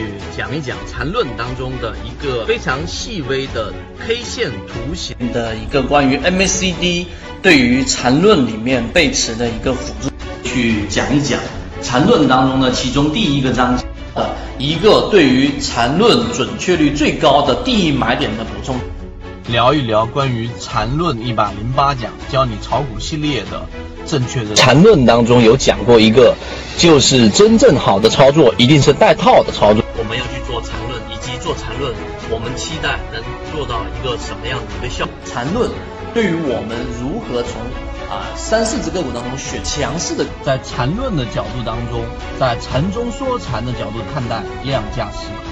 去讲一讲缠论当中的一个非常细微的 K 线图形的一个关于 MACD 对于缠论里面背驰的一个辅助，去讲一讲缠论当中的其中第一个章节的一个对于缠论准确率最高的第一买点的补充。聊一聊关于缠论一百零八讲教你炒股系列的正确的缠论当中有讲过一个，就是真正好的操作一定是带套的操作。我们要去做缠论，以及做缠论，我们期待能做到一个什么样的一个效果？缠论对于我们如何从啊三四只个股当中选强势的，在缠论的角度当中，在缠中说禅的角度看待量价时，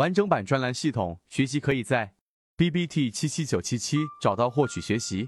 完整版专栏系统学习可以在 B B T 七七九七七找到获取学习。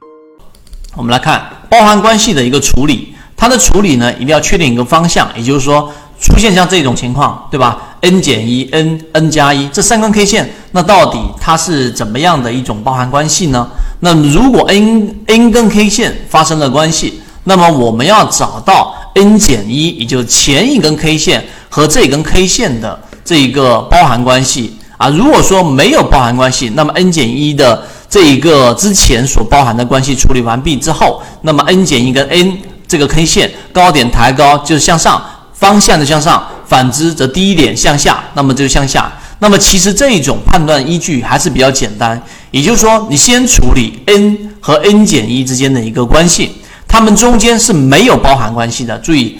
我们来看包含关系的一个处理，它的处理呢一定要确定一个方向，也就是说出现像这种情况，对吧？n 减一，n n 加一这三根 K 线，那到底它是怎么样的一种包含关系呢？那如果 n n 根 K 线发生了关系，那么我们要找到 n 减一，也就是前一根 K 线和这根 K 线的。这一个包含关系啊，如果说没有包含关系，那么 n 减一的这一个之前所包含的关系处理完毕之后，那么 n 减一跟 n 这个 K 线高点抬高就是向上方向的向上，反之则低一点向下，那么就向下。那么其实这一种判断依据还是比较简单，也就是说你先处理 n 和 n 减一之间的一个关系，它们中间是没有包含关系的。注意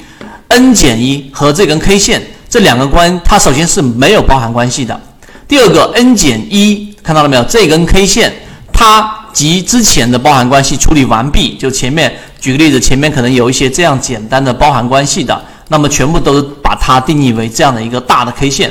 ，n 减一和这根 K 线。这两个关，它首先是没有包含关系的。第二个，n 减一，看到了没有？这根 K 线，它及之前的包含关系处理完毕。就前面举个例子，前面可能有一些这样简单的包含关系的，那么全部都把它定义为这样的一个大的 K 线。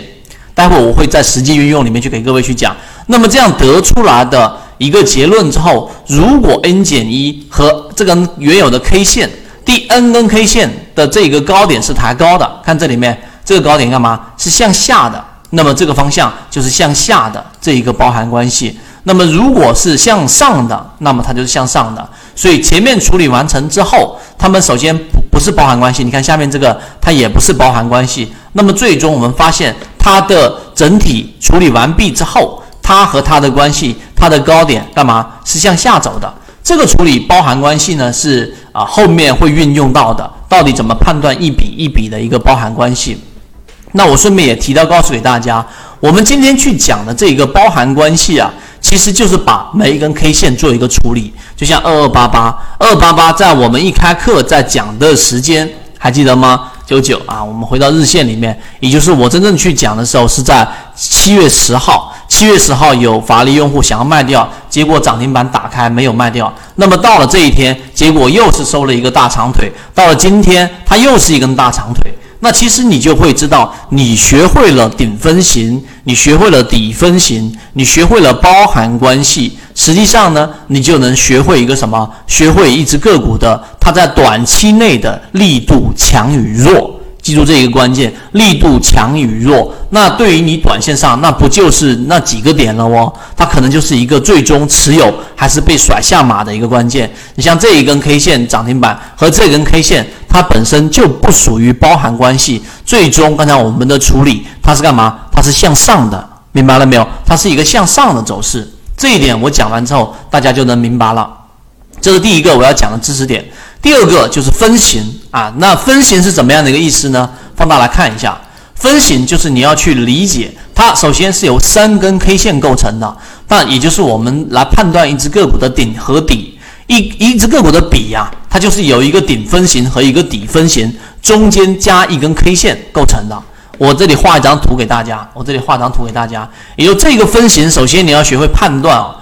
待会我会在实际运用里面去给各位去讲。那么这样得出来的一个结论之后，如果 n 减一和这根原有的 K 线第 n 根 K 线的这个高点是抬高的，看这里面。这个高点干嘛？是向下的，那么这个方向就是向下的这一个包含关系。那么如果是向上的，那么它就是向上的。所以前面处理完成之后，它们首先不不是包含关系。你看下面这个，它也不是包含关系。那么最终我们发现它的整体处理完毕之后，它和它的关系，它的高点干嘛？是向下走的。这个处理包含关系呢，是啊后面会运用到的。到底怎么判断一笔一笔的一个包含关系？那我顺便也提到告诉给大家，我们今天去讲的这个包含关系啊，其实就是把每一根 K 线做一个处理。就像二二八八，二八八在我们一开课在讲的时间还记得吗？九九啊，我们回到日线里面，也就是我真正去讲的时候是在七月十号。七月十号有法力用户想要卖掉，结果涨停板打开没有卖掉。那么到了这一天，结果又是收了一个大长腿。到了今天，它又是一根大长腿。那其实你就会知道，你学会了顶分型，你学会了底分型，你学会了包含关系，实际上呢，你就能学会一个什么？学会一只个股的它在短期内的力度强与弱。记住这一个关键，力度强与弱。那对于你短线上，那不就是那几个点了哦？它可能就是一个最终持有还是被甩下马的一个关键。你像这一根 K 线涨停板和这根 K 线。它本身就不属于包含关系，最终刚才我们的处理，它是干嘛？它是向上的，明白了没有？它是一个向上的走势，这一点我讲完之后，大家就能明白了。这是第一个我要讲的知识点。第二个就是分型啊，那分型是怎么样的一个意思呢？放大来看一下，分型就是你要去理解，它首先是由三根 K 线构成的，那也就是我们来判断一只个股的顶和底。一一只个股的底呀，它就是由一个顶分型和一个底分型中间加一根 K 线构成的。我这里画一张图给大家，我这里画张图给大家。也就这个分型，首先你要学会判断啊，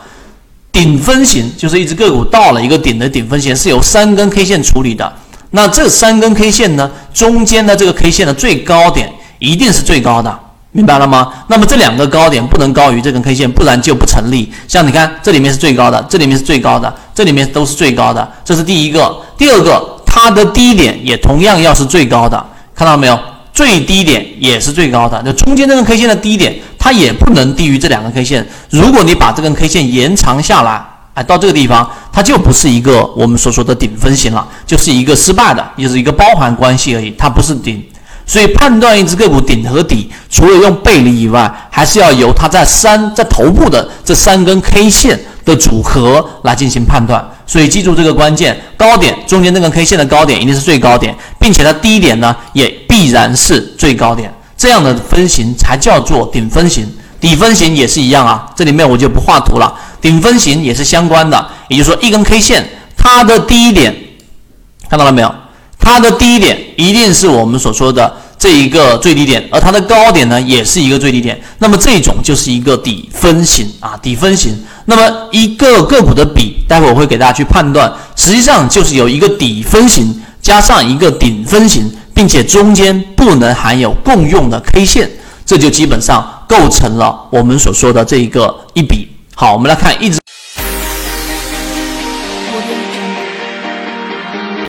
顶分型就是一只个股到了一个顶的顶分型是由三根 K 线处理的。那这三根 K 线呢，中间的这个 K 线的最高点一定是最高的。明白了吗？那么这两个高点不能高于这根 K 线，不然就不成立。像你看，这里面是最高的，这里面是最高的，这里面都是最高的，这是第一个。第二个，它的低点也同样要是最高的，看到没有？最低点也是最高的。那中间这根 K 线的低点，它也不能低于这两根 K 线。如果你把这根 K 线延长下来，哎，到这个地方，它就不是一个我们所说的顶分型了，就是一个失败的，也是一个包含关系而已，它不是顶。所以判断一只个股顶和底，除了用背离以外，还是要由它在三在头部的这三根 K 线的组合来进行判断。所以记住这个关键，高点中间那根 K 线的高点一定是最高点，并且它低点呢也必然是最高点，这样的分型才叫做顶分型。底分型也是一样啊，这里面我就不画图了。顶分型也是相关的，也就是说一根 K 线它的低点看到了没有？它的低点一定是我们所说的这一个最低点，而它的高点呢，也是一个最低点。那么这种就是一个底分型啊，底分型。那么一个个股的比，待会我会给大家去判断，实际上就是有一个底分型加上一个顶分型，并且中间不能含有共用的 K 线，这就基本上构成了我们所说的这一个一笔。好，我们来看一直。